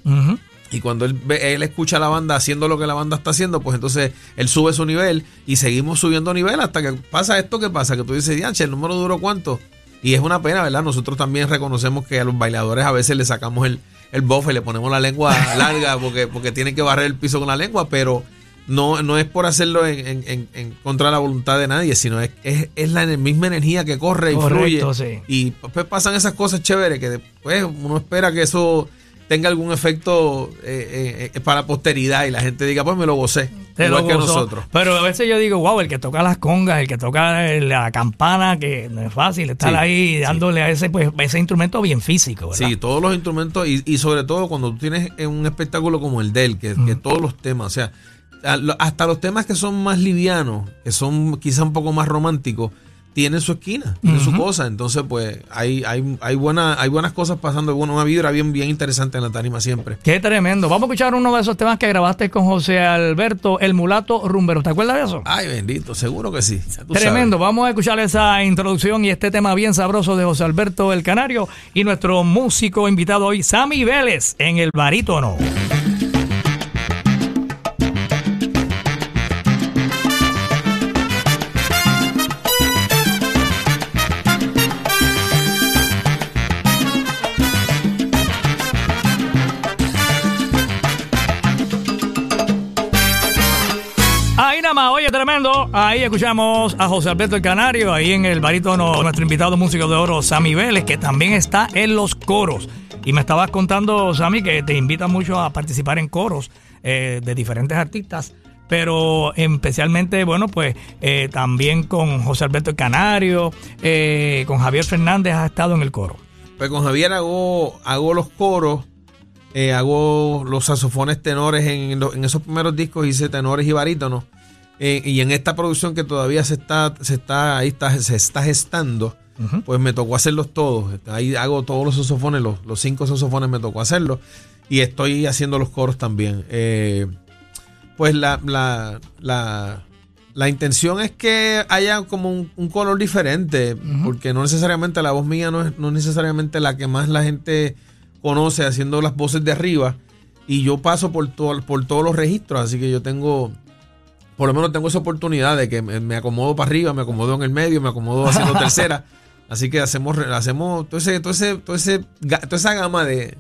Y cuando él, ve- él escucha a la banda haciendo lo que la banda está haciendo, pues entonces él sube su nivel y seguimos subiendo nivel hasta que pasa esto que pasa, que tú dices, Dianche, ¿el número duró cuánto? Y es una pena, ¿verdad? Nosotros también reconocemos que a los bailadores a veces le sacamos el, el bofe, le ponemos la lengua larga porque, porque tienen que barrer el piso con la lengua, pero no, no es por hacerlo en, en- en- en contra de la voluntad de nadie, sino es, es, es la misma energía que corre y Correcto, fluye. sí. Y pues pasan esas cosas chéveres que después uno espera que eso tenga algún efecto eh, eh, eh, para posteridad y la gente diga, pues me lo gocé. Te igual lo que gozó. nosotros. Pero a veces yo digo, wow, el que toca las congas, el que toca la campana, que no es fácil estar Sí, ahí sí. dándole a ese, pues, ese instrumento bien físico, ¿verdad? Sí, todos los instrumentos y, y sobre todo cuando tú tienes un espectáculo como el de él, que, que todos los temas, o sea, hasta los temas que son más livianos, que son quizá un poco más románticos, tienen su esquina, tienen su cosa. Entonces, pues, hay, hay, hay, buena, hay buenas cosas pasando, hay buena- una vibra bien, bien interesante en la tarima siempre. Qué tremendo. Vamos a escuchar uno de esos temas que grabaste con José Alberto, el mulato rumbero. ¿Te acuerdas de eso? Ay, bendito, seguro que sí. Tremendo, sabes. vamos a escuchar esa introducción y este tema bien sabroso de José Alberto el Canario y nuestro músico invitado hoy, Sammy Vélez, en el barítono. Ahí escuchamos a José Alberto el Canario, ahí en el barítono, nuestro invitado músico de oro, Sammy Vélez, que también está en los coros. Y me estabas contando, Sammy, que te invita mucho a participar en coros eh, de diferentes artistas, pero especialmente, bueno, pues eh, también con José Alberto el Canario, eh, con Javier Fernández has estado en el coro. Pues con Javier hago, hago los coros, hago los saxofones tenores en, en esos primeros discos, hice tenores y barítonos. Eh, y en esta producción que todavía se está, se está, ahí está, se está gestando, pues me tocó hacerlos todos. Ahí hago todos los saxofones, los, los cinco saxofones me tocó hacerlos. Y estoy haciendo los coros también. Eh, pues la, la, la, la intención es que haya como un, un color diferente, porque no necesariamente la voz mía no es no es necesariamente la que más la gente conoce haciendo las voces de arriba. Y yo paso por, todo, por todos los registros, así que yo tengo, por lo menos tengo esa oportunidad de que me, acomodo para arriba, me acomodo en el medio, me acomodo haciendo tercera. Así que hacemos, hacemos todo ese, todo ese, todo ese, toda esa gama de,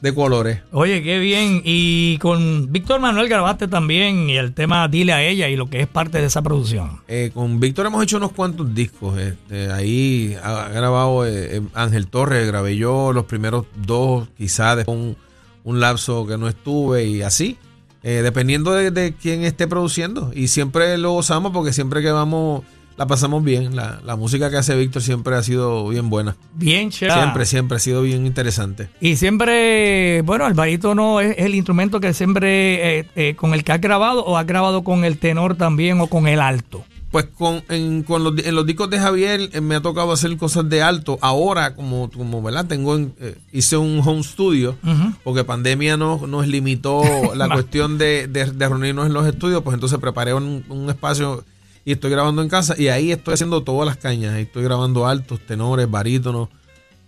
de colores. Oye, qué bien. Y con Víctor Manuel grabaste también y el tema Dile a ella y lo que es parte de esa producción. Eh, con Víctor hemos hecho unos cuantos discos. este, ahí ha, ha grabado eh, eh, Ángel Torres, grabé yo los primeros dos, quizás después un, un lapso que no estuve y así. Eh, dependiendo de, de quién esté produciendo. Y siempre lo gozamos porque siempre que vamos la pasamos bien. La, la música que hace Víctor siempre ha sido bien buena. Bien chévere. Siempre, siempre ha sido bien interesante. Y siempre, bueno, el barítono es el instrumento que siempre eh, eh, con el que has grabado o has grabado con el tenor también o con el alto. Pues con, en, con los, en los discos de Javier eh, me ha tocado hacer cosas de alto. Ahora, como, como ¿verdad? Tengo en- eh, hice un home studio, Ujú. porque pandemia nos, nos limitó la cuestión de, de- de reunirnos en los estudios, pues entonces preparé un, un espacio y estoy grabando en casa y ahí estoy haciendo todas las cañas. Ahí estoy grabando altos, tenores, barítonos.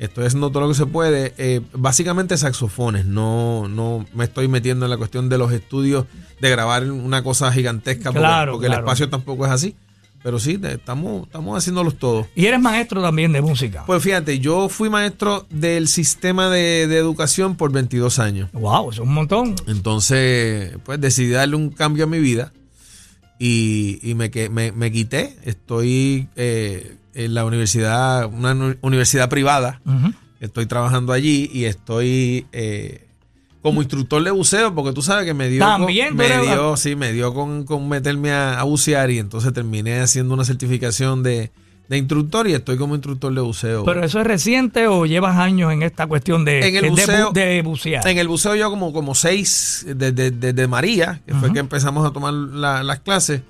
Estoy haciendo todo lo que se puede. eh, básicamente saxofones. No, no me estoy metiendo en la cuestión de los estudios de grabar una cosa gigantesca porque, Claro, porque claro. el espacio tampoco es así. Pero sí, estamos, estamos haciéndolos todos. Y eres maestro también de música. Pues fíjate, yo fui maestro del sistema de, de educación por 22 años. wow, eso es un montón. Entonces, pues decidí darle un cambio a mi vida y, y me, me, me quité. Estoy eh, en la universidad, una universidad privada. Estoy trabajando allí y estoy eh, como instructor de buceo, porque tú sabes que me dio, También, con, me dio, sí, me dio con, con meterme a, a bucear y entonces terminé haciendo una certificación de, de instructor y estoy como instructor de buceo. ¿Pero eso es reciente o llevas años en esta cuestión de, En el de buceo- de bucear? En el buceo yo como, como seis desde desde María, que fue que empezamos a tomar la- las clases.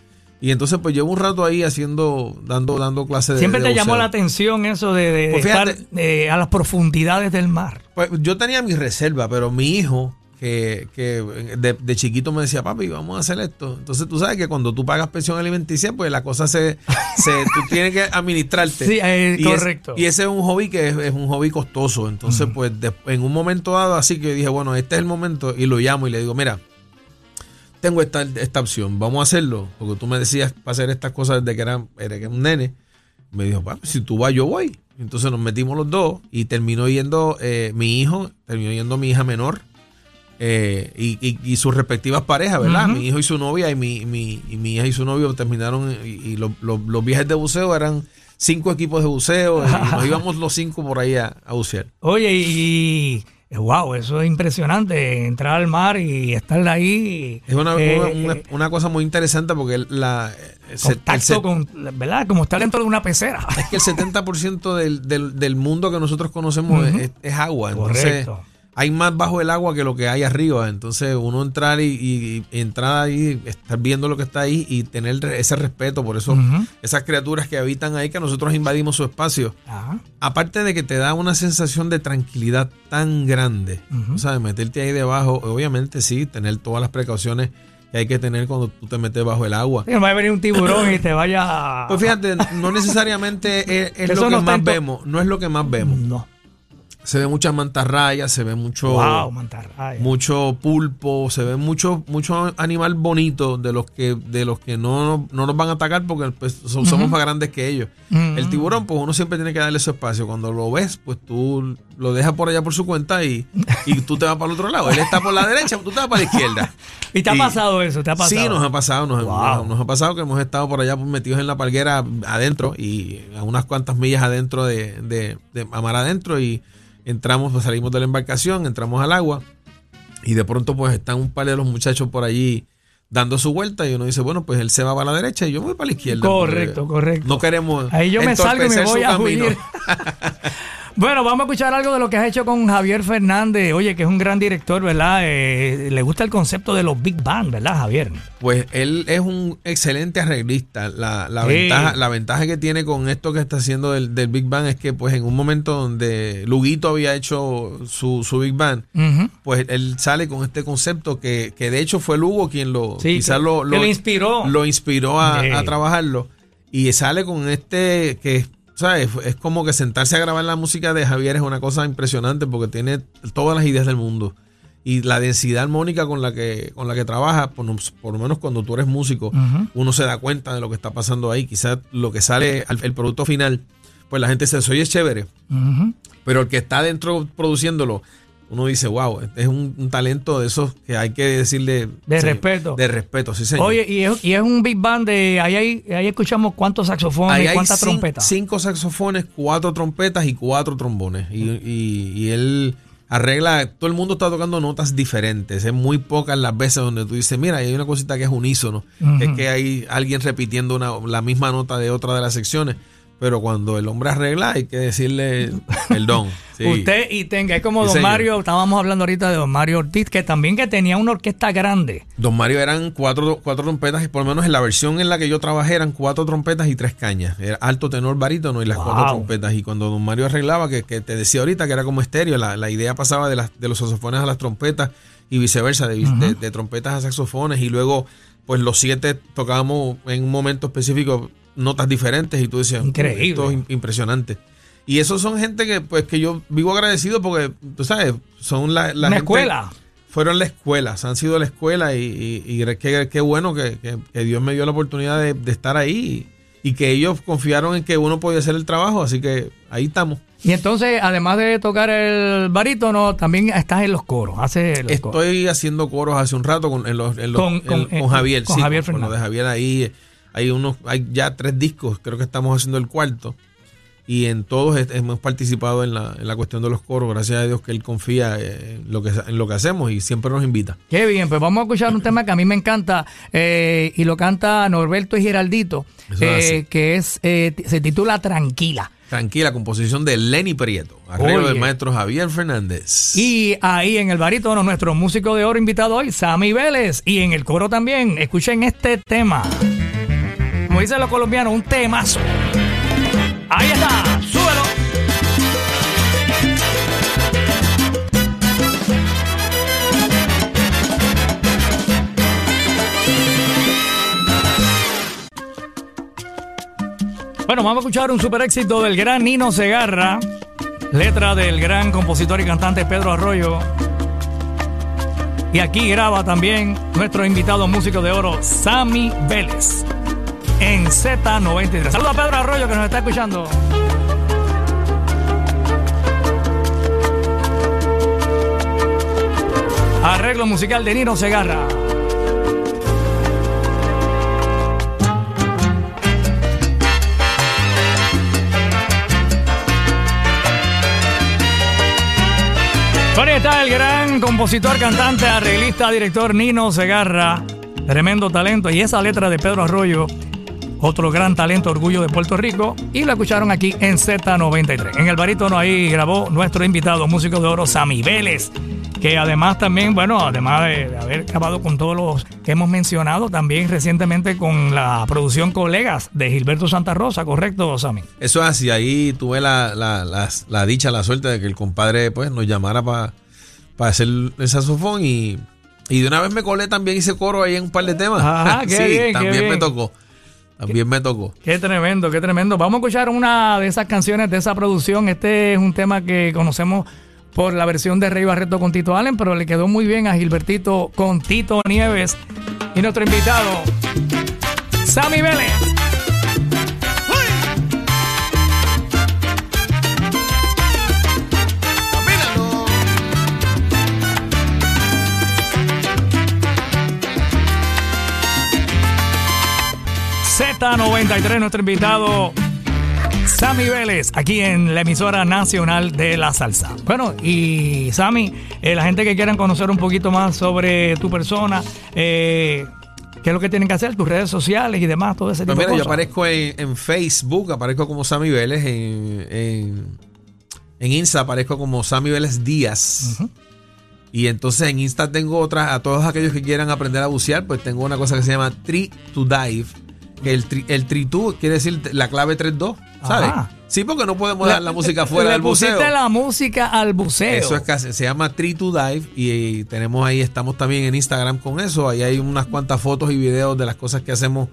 Y entonces pues llevo un rato ahí haciendo, dando, dando clases de Siempre de te llamó la atención eso de, de Pues estar fíjate. eh, a las profundidades del mar. Pues yo tenía mi reserva, pero mi hijo, que, que de, de chiquito me decía, papi, vamos a hacer esto. Entonces tú sabes que cuando tú pagas pensión alimenticia, pues la cosa se, se tú tienes que administrarte. Sí, eh, y es- correcto. y ese es un hobby que es, es un hobby costoso. Entonces, pues de- en un momento dado, así que yo dije, bueno, este es el momento, y lo llamo y le digo, mira, tengo esta, esta opción, vamos a hacerlo, porque tú me decías para hacer estas cosas desde que era, era un nene. Me dijo, papi, si tú vas, yo voy. Entonces nos metimos los dos y terminó yendo eh, mi hijo, terminó yendo mi hija menor eh, y, y- y sus respectivas parejas, ¿verdad? Mi hijo y su novia y mi, mi- y mi hija y su novio terminaron y, y lo- lo- los viajes de buceo eran cinco equipos de buceo y nos íbamos los cinco por ahí a, a bucear. Oye, y, wow, eso es impresionante, entrar al mar y estar ahí. Es una, eh, una- una- eh, una cosa muy interesante porque la, el el contacto se- con, ¿verdad? Como estar dentro de una pecera. es que el 70% del, del, del mundo que nosotros conocemos es agua. Entonces, Correcto. Hay más bajo el agua que lo que hay arriba. Entonces, uno entrar y, y- y entrar ahí, estar viendo lo que está ahí y tener ese respeto por eso, esas criaturas que habitan ahí, que nosotros invadimos su espacio. Aparte de que te da una sensación de tranquilidad tan grande, Ujú. o sea, meterte ahí debajo, obviamente sí, tener todas las precauciones que hay que tener cuando tú te metes bajo el agua. Sí, no va a venir un tiburón y te vaya. Pues fíjate, no necesariamente es, es lo que no más vemos, no es lo que más vemos. No. Se ve muchas mantarrayas, se ve mucho, Wow, mucho pulpo, se ve mucho, mucho animal bonito de los que, de los que no, no nos van a atacar porque pues, so- somos más grandes que ellos. El tiburón, pues uno siempre tiene que darle su espacio. Cuando lo ves, pues tú lo dejas por allá por su cuenta y, y tú te vas para el otro lado. Él está por la derecha, tú te vas para la izquierda. ¿Y te ha pasado eso? ¿Te ha pasado? Sí, nos ha pasado, nos, Wow. nos- ha pasado que hemos estado por allá metidos en la palguera adentro y a unas cuantas millas adentro de, de, de mar adentro y entramos, pues, salimos de la embarcación, entramos al agua y de pronto pues están un par de los muchachos por allí dando su vuelta y uno dice, bueno, pues él se va para la derecha y yo voy para la izquierda. Correcto, correcto. No queremos Ahí yo me salgo y me voy a huir. Bueno, vamos a escuchar algo de lo que has hecho con Javier Fernández. Oye, que es un gran director, ¿verdad? Eh, le gusta el concepto de los Big Band, ¿verdad, Javier? Pues él es un excelente arreglista. La, la, Sí. ventaja, la ventaja que tiene con esto que está haciendo del, del Big Bang es que pues en un momento donde Luguito había hecho su, su Big Bang, Ujú. pues él sale con este concepto que, que de hecho fue Lugo quien lo Sí, quizás que- lo, que lo inspiró. lo inspiró a, Sí. a trabajarlo y sale con este que ¿sabes? es como que sentarse a grabar la música de Javier es una cosa impresionante porque tiene todas las ideas del mundo. Y la densidad armónica con la que con la que trabaja por, lo- por lo menos cuando tú eres músico uno se da cuenta de lo que está pasando ahí. Quizás lo que sale al- el producto final pues la gente se oye chévere pero el que está dentro produciéndolo, uno dice, wow, este es un, un talento de esos que hay que decirle... De sí, respeto. De respeto, sí, señor. Oye, y es, y es un Big Band de. Ahí, hay- ahí escuchamos cuántos saxofones, Ahí cuántas trompetas. cinco saxofones, cuatro trompetas y cuatro trombones. Y, y- y él arregla, todo el mundo está tocando notas diferentes. Es muy pocas las veces donde tú dices, mira, hay una cosita que es unísono, que es que hay alguien repitiendo una, la misma nota de otra de las secciones. Pero cuando el hombre arregla, hay que decirle perdón. Sí. Usted y tenga, es como Sí, Don señor. Mario, estábamos hablando ahorita de Don Mario Ortiz, que también que tenía una orquesta grande. Don Mario eran cuatro, cuatro trompetas, y por lo menos en la versión en la que yo trabajé eran cuatro trompetas y tres cañas. Era alto, tenor, barítono y las Wow. cuatro trompetas. Y cuando Don Mario arreglaba, que, que te decía ahorita que era como estéreo, la, la idea pasaba de, las, de los saxofones a las trompetas y viceversa, de, de- de trompetas a saxofones. Y luego, pues los siete tocábamos en un momento específico notas diferentes y tú decías, Increíble. esto es im- impresionante. Y esos son gente que, pues, que yo vivo agradecido porque, tú sabes, son la, la Una gente- escuela. fueron la escuela, se han sido la escuela y, y, y qué, qué bueno que, que- que Dios me dio la oportunidad de, de estar ahí y, y que ellos confiaron en que uno podía hacer el trabajo, así que ahí estamos. Y entonces, además de tocar el barítono, también estás en los coros. Hace los coros. Estoy haciendo coros hace un rato con, en los- en los- Con- en- con- con eh, Javier, con sí, Javier con, lo de Fernández. Javier ahí. Hay unos, hay ya tres discos, creo que estamos haciendo el cuarto. y en todos hemos participado en la, en la cuestión de los coros. Gracias a Dios que Él confía eh, en lo que, en lo que hacemos y siempre nos invita. Qué bien, pues vamos a escuchar un tema que a mí me encanta eh, y lo canta Norberto y Geraldito, eh, que es eh, se titula Tranquila. Tranquila, composición de Lenny Prieto, arreglo del maestro Javier Fernández. Y ahí en el barítono, nuestro músico de oro invitado hoy, Sammy Vélez. Y en el coro también, escuchen este tema. Como dicen los colombianos, un temazo. Ahí está, súbelo. Bueno, vamos a escuchar un super éxito del gran Nino Segarra. Letra del gran compositor y cantante Pedro Arroyo. Y aquí graba también nuestro invitado músico de oro, Sammy Vélez, en Z93. Saludos a Pedro Arroyo que nos está escuchando. Arreglo musical de Nino Segarra. Con ahí está el gran compositor, cantante, arreglista, director Nino Segarra. Tremendo talento. Y esa letra de Pedro Arroyo, otro gran talento, orgullo de Puerto Rico. Y lo escucharon aquí en Z93. En el barítono ahí grabó nuestro invitado, músico de oro, Sammy Vélez. Que además también, bueno, además de, haber grabado con todos los que hemos mencionado, también recientemente con la producción Colegas de Gilberto Santa Rosa, ¿correcto, Sammy? Eso es así, ahí tuve la, la, la- la dicha, la suerte de que el compadre pues nos llamara para hacer el saxofón y, y de una vez me colé también hice coro ahí en un par de temas. Ajá, qué sí, bien, qué también me tocó. También me tocó. Qué tremendo, qué tremendo. Vamos a escuchar una de esas canciones de esa producción. Este es un tema que conocemos por la versión de Rey Barreto con Tito Allen, pero le quedó muy bien a Gilbertito con Tito Nieves. Y nuestro invitado, Sammy Vélez. Z93, nuestro invitado Sammy Vélez, aquí en la emisora nacional de la salsa. Bueno, y Sammy, eh, la gente que quieran conocer un poquito más sobre tu persona, eh, qué es lo que tienen que hacer, tus redes sociales y demás, todo ese tipo Pues mira, de yo cosas. aparezco en, en Facebook, aparezco como Sammy Vélez, en, en, en Insta aparezco como Sammy Vélez Díaz. Y entonces en Insta tengo otras, a todos aquellos que quieran aprender a bucear, pues tengo una cosa que se llama Tree to Dive. El, tri, el Tree to quiere decir la clave 3-2, ¿sabes? Ajá. Sí, porque no podemos dejar la música fuera Le del buceo. la música al buceo. Eso es casi, se llama Tree to Dive y, tenemos ahí, estamos también en Instagram con eso. Ahí hay unas cuantas fotos y videos de las cosas que hacemos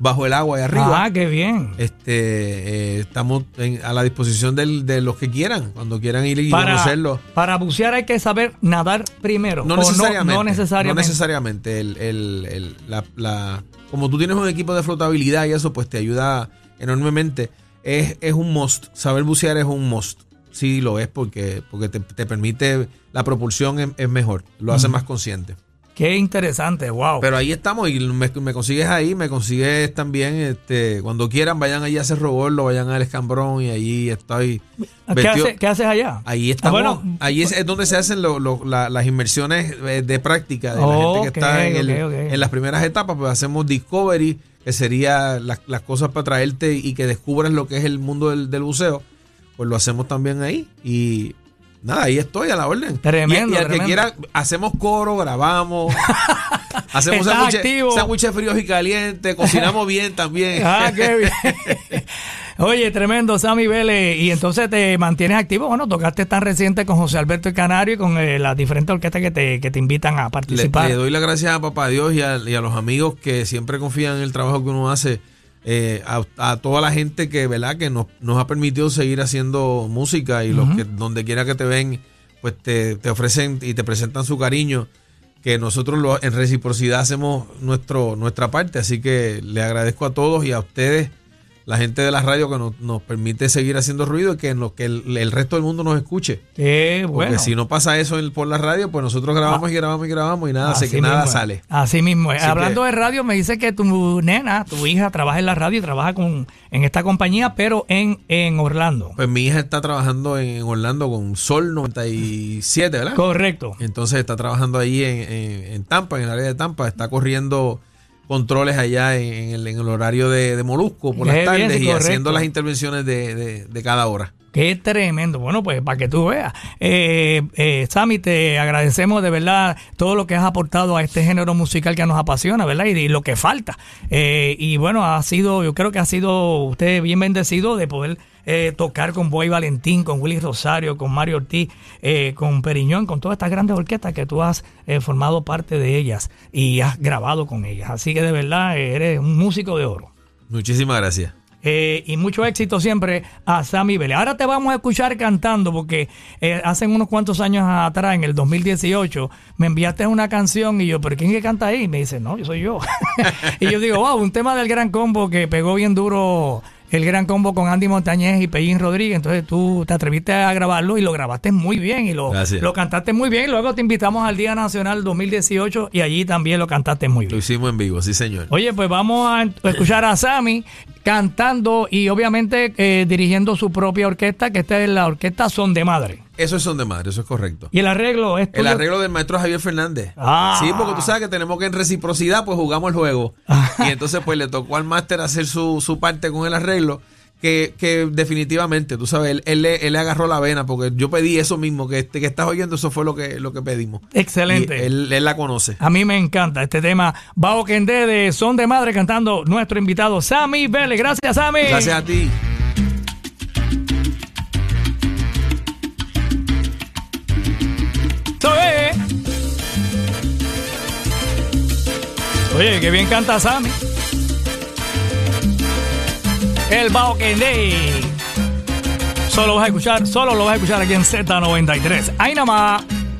bajo el agua y arriba. Ah, qué bien. Este, eh, estamos en- a la disposición del- de los que quieran, cuando quieran ir y Para, conocerlo. para bucear hay que saber nadar primero. No necesariamente. No, necesariamente. No necesariamente. El, el- el- la, la- como tú tienes un equipo de flotabilidad y eso, pues te ayuda enormemente. Es, es un must. Saber bucear es un must. Sí, lo es porque, porque te, te permite, la propulsión es, es mejor, lo hace más consciente. Qué interesante, wow. Pero ahí estamos y me, me consigues ahí, me consigues también, este, cuando quieran vayan allí a hacer Roborlo, vayan al Escambrón y ahí estoy ¿Qué, vestido- hace- qué haces allá? Ahí estamos, Ah, bueno. ahí es, es donde se hacen lo- lo- la- las inversiones eh, de práctica de la gente que está en, el- las primeras etapas, pues hacemos discovery, que sería las, las cosas para traerte y que descubras lo que es el mundo del, del buceo, pues lo hacemos también ahí y nada, ahí estoy a la orden. Tremendo, Y, y al que quiera, hacemos coro, grabamos, hacemos sándwiches fríos y calientes, cocinamos bien también. Ah, qué bien. Oye, tremendo, Sammy Vélez. Y entonces te mantienes activo. Bueno, tocaste tan reciente con José Alberto el Canario y con eh, las diferentes orquestas que te, que te invitan a Le, participar. le doy las gracias a Papá Dios y a, y a los amigos que siempre confían en el trabajo que uno hace. Eh, a, a toda la gente que, ¿verdad? que nos, nos ha permitido seguir haciendo música y los que donde quiera que te ven, pues te, te ofrecen y te presentan su cariño. Que nosotros lo- en reciprocidad hacemos nuestro, nuestra parte. Así que le agradezco a todos y a ustedes la gente de la radio que nos, nos permite seguir haciendo ruido y que, que el, el resto del mundo nos escuche. Qué Porque bueno. si no pasa eso en- por la radio, pues nosotros grabamos y grabamos y grabamos y nada, Así que nada es. sale. Así mismo. Así Hablando que- de radio, me dice que tu nena, tu hija, trabaja en la radio y trabaja con, en esta compañía, pero en, en Orlando. Pues mi hija está trabajando en Orlando con Sol 97, ¿verdad? Correcto. Entonces está trabajando ahí en, en- en Tampa, en el área de Tampa, está corriendo controles allá en, en el, en el horario de, de Molusco por las bien, tardes y correcto. haciendo las intervenciones de, de- de cada hora. Qué tremendo. Bueno, pues para que tú veas. Eh, eh, Sammy, te agradecemos de verdad todo lo que has aportado a este género musical que nos apasiona, ¿verdad? Y, lo que falta. Eh, y bueno, ha sido, yo creo que ha sido usted bien bendecido de poder eh, tocar con Boy Valentín, con Willy Rosario, con Mario Ortiz, eh, con Periñón, con todas estas grandes orquestas que tú has eh, formado parte de ellas y has grabado con ellas. Así que de verdad eh, eres un músico de oro. Muchísimas gracias. Eh, y mucho éxito siempre a Sammy Vélez. Ahora te vamos a escuchar cantando porque eh, hace unos cuantos años atrás, en el 2018, me enviaste una canción y yo, ¿pero quién que canta ahí? Y me dice, no, yo soy yo. y yo digo, wow, un tema del Gran Combo que pegó bien duro el Gran Combo con Andy Montañez y Pellín Rodríguez. Entonces tú te atreviste a grabarlo y lo grabaste muy bien y lo, Gracias. lo cantaste muy bien. Y luego te invitamos al Día Nacional 2018 y allí también lo cantaste muy Lo bien. hicimos en vivo, sí señor. Oye, pues vamos a escuchar a Sammy cantando y obviamente eh, dirigiendo su propia orquesta, que esta es la orquesta Son de Madre. Eso es son de madre, eso es correcto. Y el arreglo es El arreglo del maestro Javier Fernández. Ah. Sí, porque tú sabes que tenemos que en reciprocidad, pues jugamos el juego. y entonces, pues le tocó al máster hacer su, su parte con el arreglo. Que, que definitivamente, tú sabes, él, él le, él le agarró la vena, porque yo pedí eso mismo, que, este, que estás oyendo, eso fue lo que, lo que pedimos. Excelente. Y él, él la conoce. A mí me encanta este tema. Bao Kendé de Son de Madre cantando nuestro invitado Sammy Vélez. Gracias, Sammy. Gracias a ti. Oye, qué bien canta Sammy. El Kendé. Solo vas a escuchar, solo lo vas a escuchar aquí en Z93. Ahí nada más.